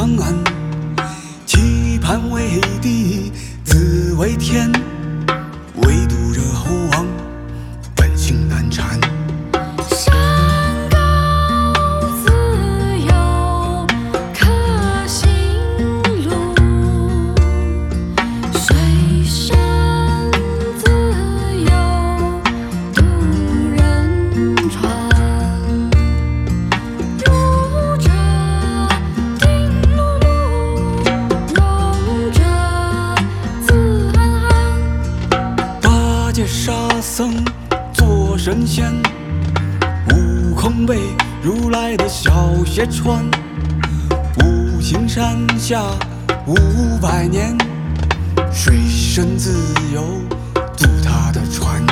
长安，期盼为地自为天，僧做神仙，悟空被如来的小鞋穿。五行山下五百年，水深自由渡他的船。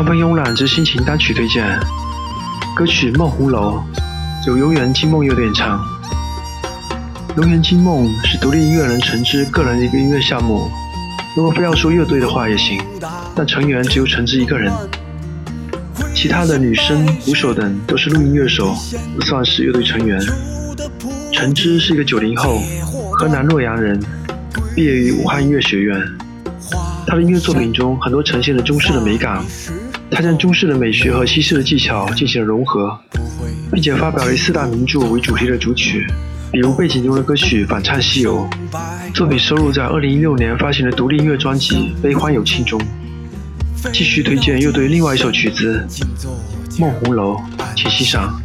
三分慵懒之心情单曲推荐，歌曲《梦红楼》由游园惊梦乐队演唱。游园惊梦是独立音乐人陈之个人的一个音乐项目，如果非要说乐队的话也行，但成员只有陈之一个人，其他的女声、鼓手等都是录音乐手，不算是乐队成员。陈之是一个九零后，河南洛阳人，毕业于武汉音乐学院。他的音乐作品中很多呈现了中式的美感，他将中式的美学和西式的技巧进行了融合，并且发表了以四大名著为主题的主曲，比如背景中的歌曲《反唱西游》，作品收录在2016年发行的独立音乐专辑《悲欢有庆》中。继续推荐乐队另外一首曲子《梦红楼》，请欣赏。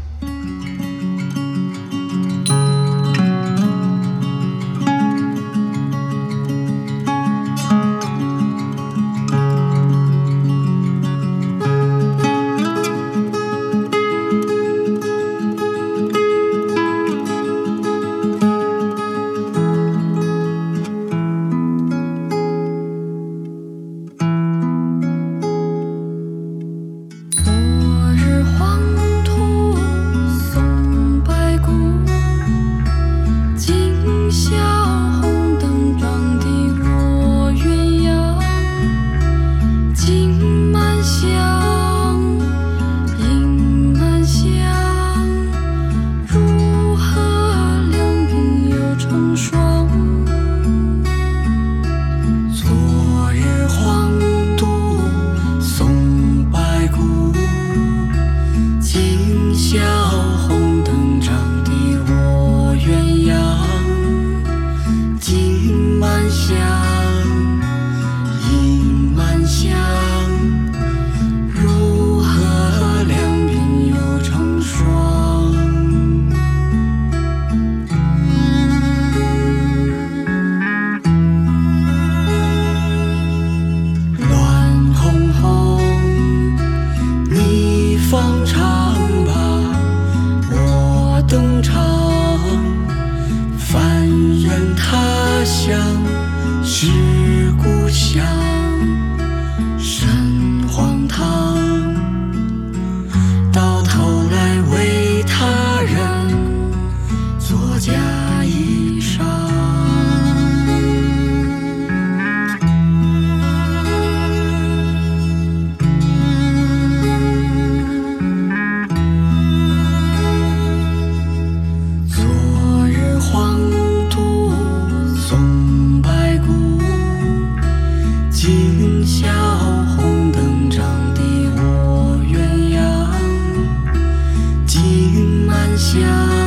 笑